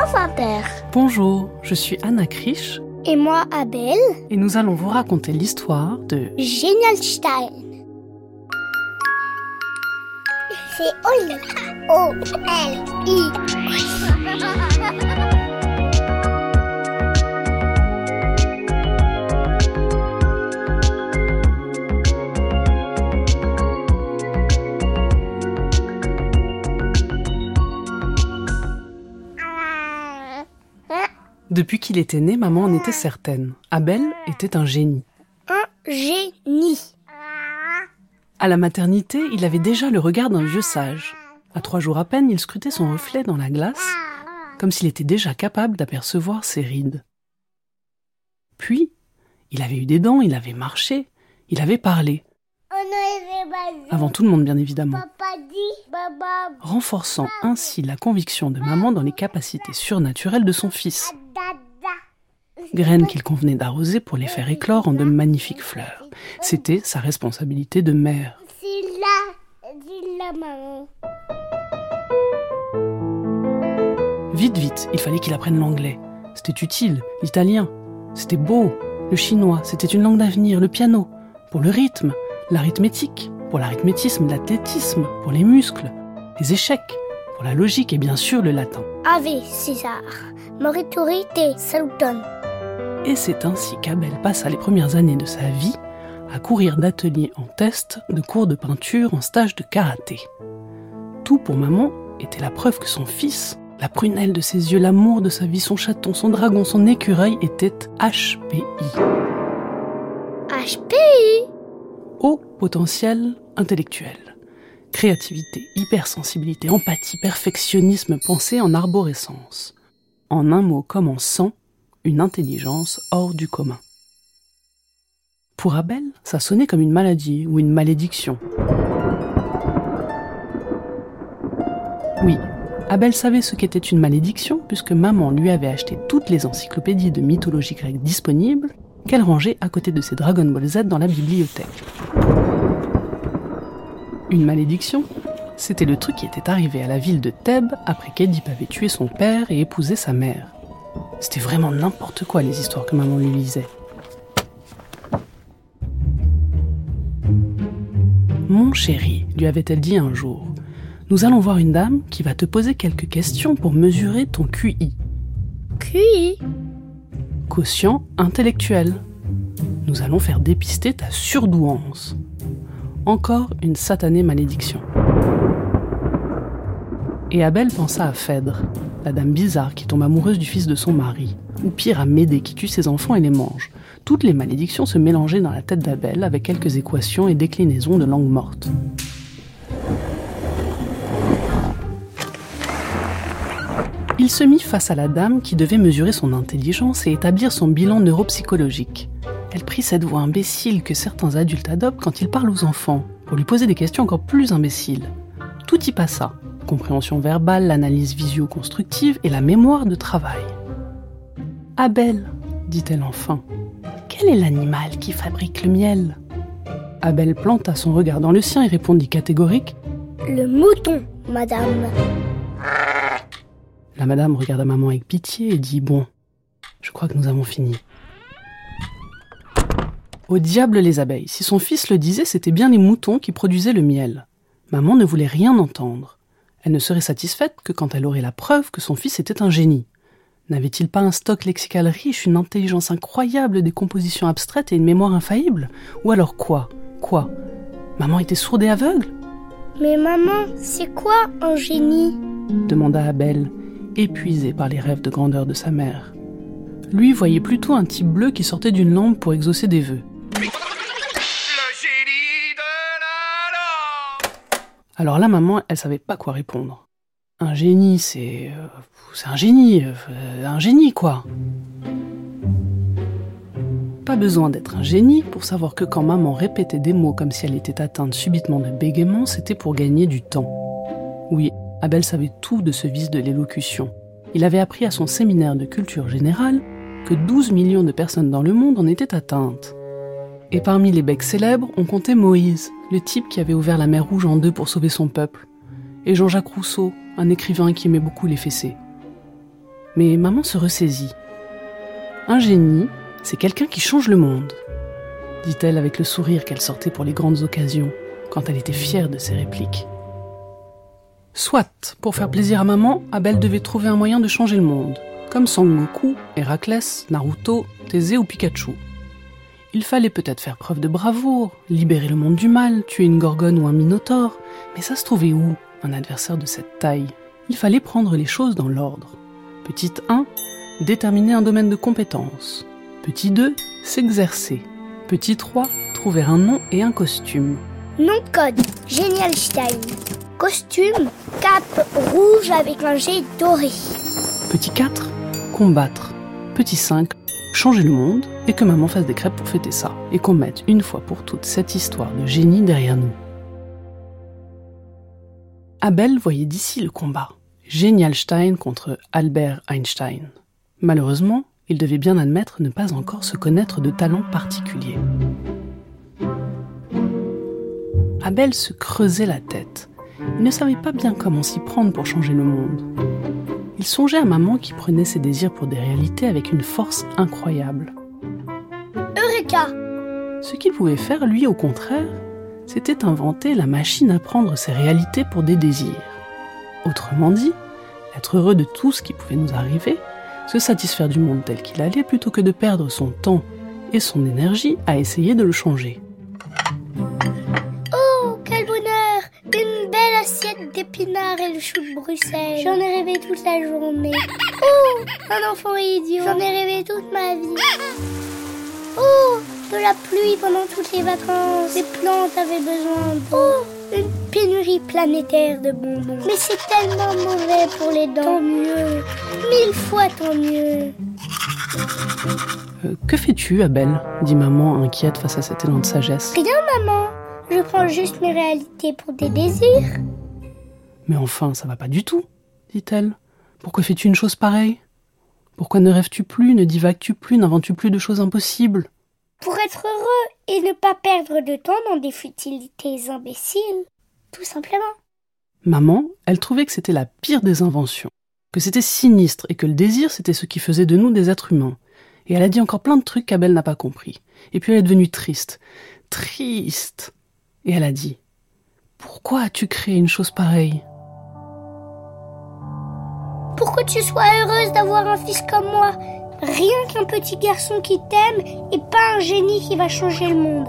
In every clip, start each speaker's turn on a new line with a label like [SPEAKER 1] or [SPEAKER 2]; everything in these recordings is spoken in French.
[SPEAKER 1] France Inter.
[SPEAKER 2] Bonjour, je suis Anna Krisch
[SPEAKER 1] Et moi, Abel.
[SPEAKER 2] et nous allons vous raconter l'histoire de
[SPEAKER 1] Genialstein. C'est Oli. O-L-I.
[SPEAKER 2] Depuis qu'il était né, maman en était certaine. Abel était un génie.
[SPEAKER 1] Un génie.
[SPEAKER 2] À la maternité, il avait déjà le regard d'un vieux sage. À trois jours à peine, il scrutait son reflet dans la glace, comme s'il était déjà capable d'apercevoir ses rides. Puis, il avait eu des dents, il avait marché, il avait parlé, avant tout le monde bien évidemment,
[SPEAKER 1] Papa dit, Baba,
[SPEAKER 2] renforçant ainsi la conviction de maman dans les capacités surnaturelles de son fils. Graines qu'il convenait d'arroser pour les faire éclore en de magnifiques fleurs. C'était sa responsabilité de mère.
[SPEAKER 1] C'est là, maman.
[SPEAKER 2] Vite, vite, il fallait qu'il apprenne l'anglais. C'était utile, l'italien. C'était beau, le chinois, c'était une langue d'avenir, le piano, pour le rythme, l'arithmétique, pour l'arithmétisme, l'athlétisme, pour les muscles, les échecs, pour la logique et bien sûr le latin.
[SPEAKER 1] Ave César, saluton.
[SPEAKER 2] Et c'est ainsi qu'Abel passa les premières années de sa vie à courir d'atelier en test, de cours de peinture, en stage de karaté. Tout pour maman était la preuve que son fils, la prunelle de ses yeux, l'amour de sa vie, son chaton, son dragon, son écureuil était HPI.
[SPEAKER 1] HPI.
[SPEAKER 2] Haut potentiel intellectuel. Créativité, hypersensibilité, empathie, perfectionnisme pensé en arborescence. En un mot comme en cent, une intelligence hors du commun. Pour Abel, ça sonnait comme une maladie ou une malédiction. Oui, Abel savait ce qu'était une malédiction puisque maman lui avait acheté toutes les encyclopédies de mythologie grecque disponibles qu'elle rangeait à côté de ses Dragon Ball Z dans la bibliothèque. Une malédiction C'était le truc qui était arrivé à la ville de Thèbes après qu'Édipe avait tué son père et épousé sa mère. C'était vraiment n'importe quoi les histoires que maman lui lisait. Mon chéri, lui avait-elle dit un jour, nous allons voir une dame qui va te poser quelques questions pour mesurer ton QI,
[SPEAKER 1] QI.
[SPEAKER 2] quotient intellectuel. Nous allons faire dépister ta surdouance. Encore une satanée malédiction. Et Abel pensa à Phèdre, la dame bizarre qui tombe amoureuse du fils de son mari, ou pire à Médée qui tue ses enfants et les mange. Toutes les malédictions se mélangeaient dans la tête d'Abel avec quelques équations et déclinaisons de langue morte. Il se mit face à la dame qui devait mesurer son intelligence et établir son bilan neuropsychologique. Elle prit cette voix imbécile que certains adultes adoptent quand ils parlent aux enfants, pour lui poser des questions encore plus imbéciles. Tout y passa. Compréhension verbale, l'analyse visio-constructive et la mémoire de travail. Abel, dit-elle enfin, quel est l'animal qui fabrique le miel? Abel planta son regard dans le sien et répondit catégorique
[SPEAKER 1] Le mouton, madame.
[SPEAKER 2] La madame regarda maman avec pitié et dit Bon, je crois que nous avons fini. Au diable les abeilles, si son fils le disait, c'était bien les moutons qui produisaient le miel. Maman ne voulait rien entendre. Elle ne serait satisfaite que quand elle aurait la preuve que son fils était un génie. N'avait-il pas un stock lexical riche, une intelligence incroyable, des compositions abstraites et une mémoire infaillible? Ou alors quoi? Quoi? Maman était sourde et aveugle?
[SPEAKER 1] Mais maman, c'est quoi un génie?
[SPEAKER 2] demanda Abel, épuisé par les rêves de grandeur de sa mère. Lui voyait plutôt un type bleu qui sortait d'une lampe pour exaucer des vœux. Alors là, maman, elle savait pas quoi répondre. Un génie, c'est. euh, c'est un génie, euh, un génie quoi. Pas besoin d'être un génie pour savoir que quand maman répétait des mots comme si elle était atteinte subitement de bégaiement, c'était pour gagner du temps. Oui, Abel savait tout de ce vice de l'élocution. Il avait appris à son séminaire de culture générale que 12 millions de personnes dans le monde en étaient atteintes. Et parmi les becs célèbres, on comptait Moïse, le type qui avait ouvert la mer Rouge en deux pour sauver son peuple, et Jean-Jacques Rousseau, un écrivain qui aimait beaucoup les fessées. Mais maman se ressaisit. Un génie, c'est quelqu'un qui change le monde, dit-elle avec le sourire qu'elle sortait pour les grandes occasions, quand elle était fière de ses répliques. Soit, pour faire plaisir à maman, Abel devait trouver un moyen de changer le monde, comme Sangoku, Héraclès, Naruto, Thésée ou Pikachu. Il fallait peut-être faire preuve de bravoure, libérer le monde du mal, tuer une gorgone ou un minotaure, mais ça se trouvait où, un adversaire de cette taille? Il fallait prendre les choses dans l'ordre. Petit 1, déterminer un domaine de compétence. Petit 2, s'exercer. Petit 3, trouver un nom et un costume.
[SPEAKER 1] Nom de code, Génial Stein. Costume, cape rouge avec un G doré.
[SPEAKER 2] Petit 4, combattre. Petit 5, changer le monde et que maman fasse des crêpes pour fêter ça. Et qu'on mette une fois pour toutes cette histoire de génie derrière nous. Abel voyait d'ici le combat. Genialstein contre Albert Einstein. Malheureusement, il devait bien admettre ne pas encore se connaître de talent particulier. Abel se creusait la tête. Il ne savait pas bien comment s'y prendre pour changer le monde. Il songeait à maman qui prenait ses désirs pour des réalités avec une force incroyable.
[SPEAKER 1] Eureka
[SPEAKER 2] Ce qu'il pouvait faire, lui, au contraire, c'était inventer la machine à prendre ses réalités pour des désirs. Autrement dit, être heureux de tout ce qui pouvait nous arriver, se satisfaire du monde tel qu'il allait plutôt que de perdre son temps et son énergie à essayer de le changer.
[SPEAKER 1] Oh, quel bonheur Une belle assiette d'épinards et le chou de Bruxelles. J'en ai rêvé toute la journée. Oh, un enfant idiot. J'en ai rêvé toute ma vie. Oh, de la pluie pendant toutes les vacances. Les plantes avaient besoin d'eau. Oh, une pénurie planétaire de bonbons. Mais c'est tellement mauvais pour les dents. Tant mieux. Mille fois tant mieux.
[SPEAKER 2] Euh, que fais-tu, Abel dit maman inquiète face à cet élan de sagesse.
[SPEAKER 1] Rien, maman. Je prends juste mes réalités pour des désirs.
[SPEAKER 2] Mais enfin, ça va pas du tout, dit-elle. Pourquoi fais-tu une chose pareille? Pourquoi ne rêves-tu plus, ne divagues-tu plus, n'inventes-tu plus de choses impossibles?
[SPEAKER 1] Pour être heureux et ne pas perdre de temps dans des futilités imbéciles. Tout simplement.
[SPEAKER 2] Maman, elle trouvait que c'était la pire des inventions, que c'était sinistre et que le désir c'était ce qui faisait de nous des êtres humains. Et elle a dit encore plein de trucs qu'Abel n'a pas compris. Et puis elle est devenue triste. Triste. Et elle a dit Pourquoi as-tu créé une chose pareille?
[SPEAKER 1] Pour que tu sois heureuse d'avoir un fils comme moi? Rien qu'un petit garçon qui t'aime et pas un génie qui va changer le monde.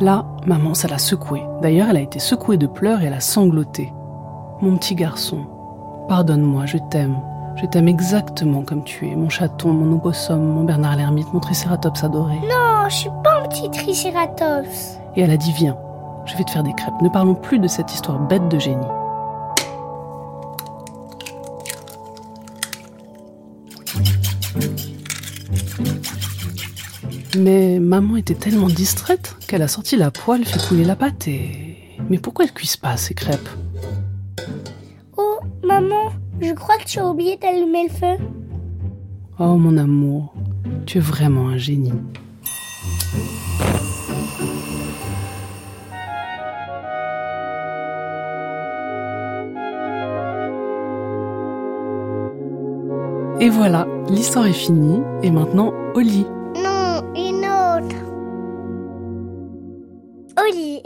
[SPEAKER 2] Là, maman, ça l'a secouée. D'ailleurs, elle a été secouée de pleurs et elle a sangloté. Mon petit garçon, pardonne-moi, je t'aime. Je t'aime exactement comme tu es, mon chaton, mon opossum, mon Bernard l'ermite, mon tricératops adoré.
[SPEAKER 1] Non, je suis pas un petit tricératops.
[SPEAKER 2] Et elle a dit Viens, je vais te faire des crêpes. Ne parlons plus de cette histoire bête de génie. Mais maman était tellement distraite qu'elle a sorti la poêle, fait couler la pâte et. Mais pourquoi elle cuise pas ces crêpes?
[SPEAKER 1] Oh, maman, je crois que tu as oublié d'allumer le feu.
[SPEAKER 2] Oh mon amour, tu es vraiment un génie. Et voilà, l'histoire est finie et maintenant au lit.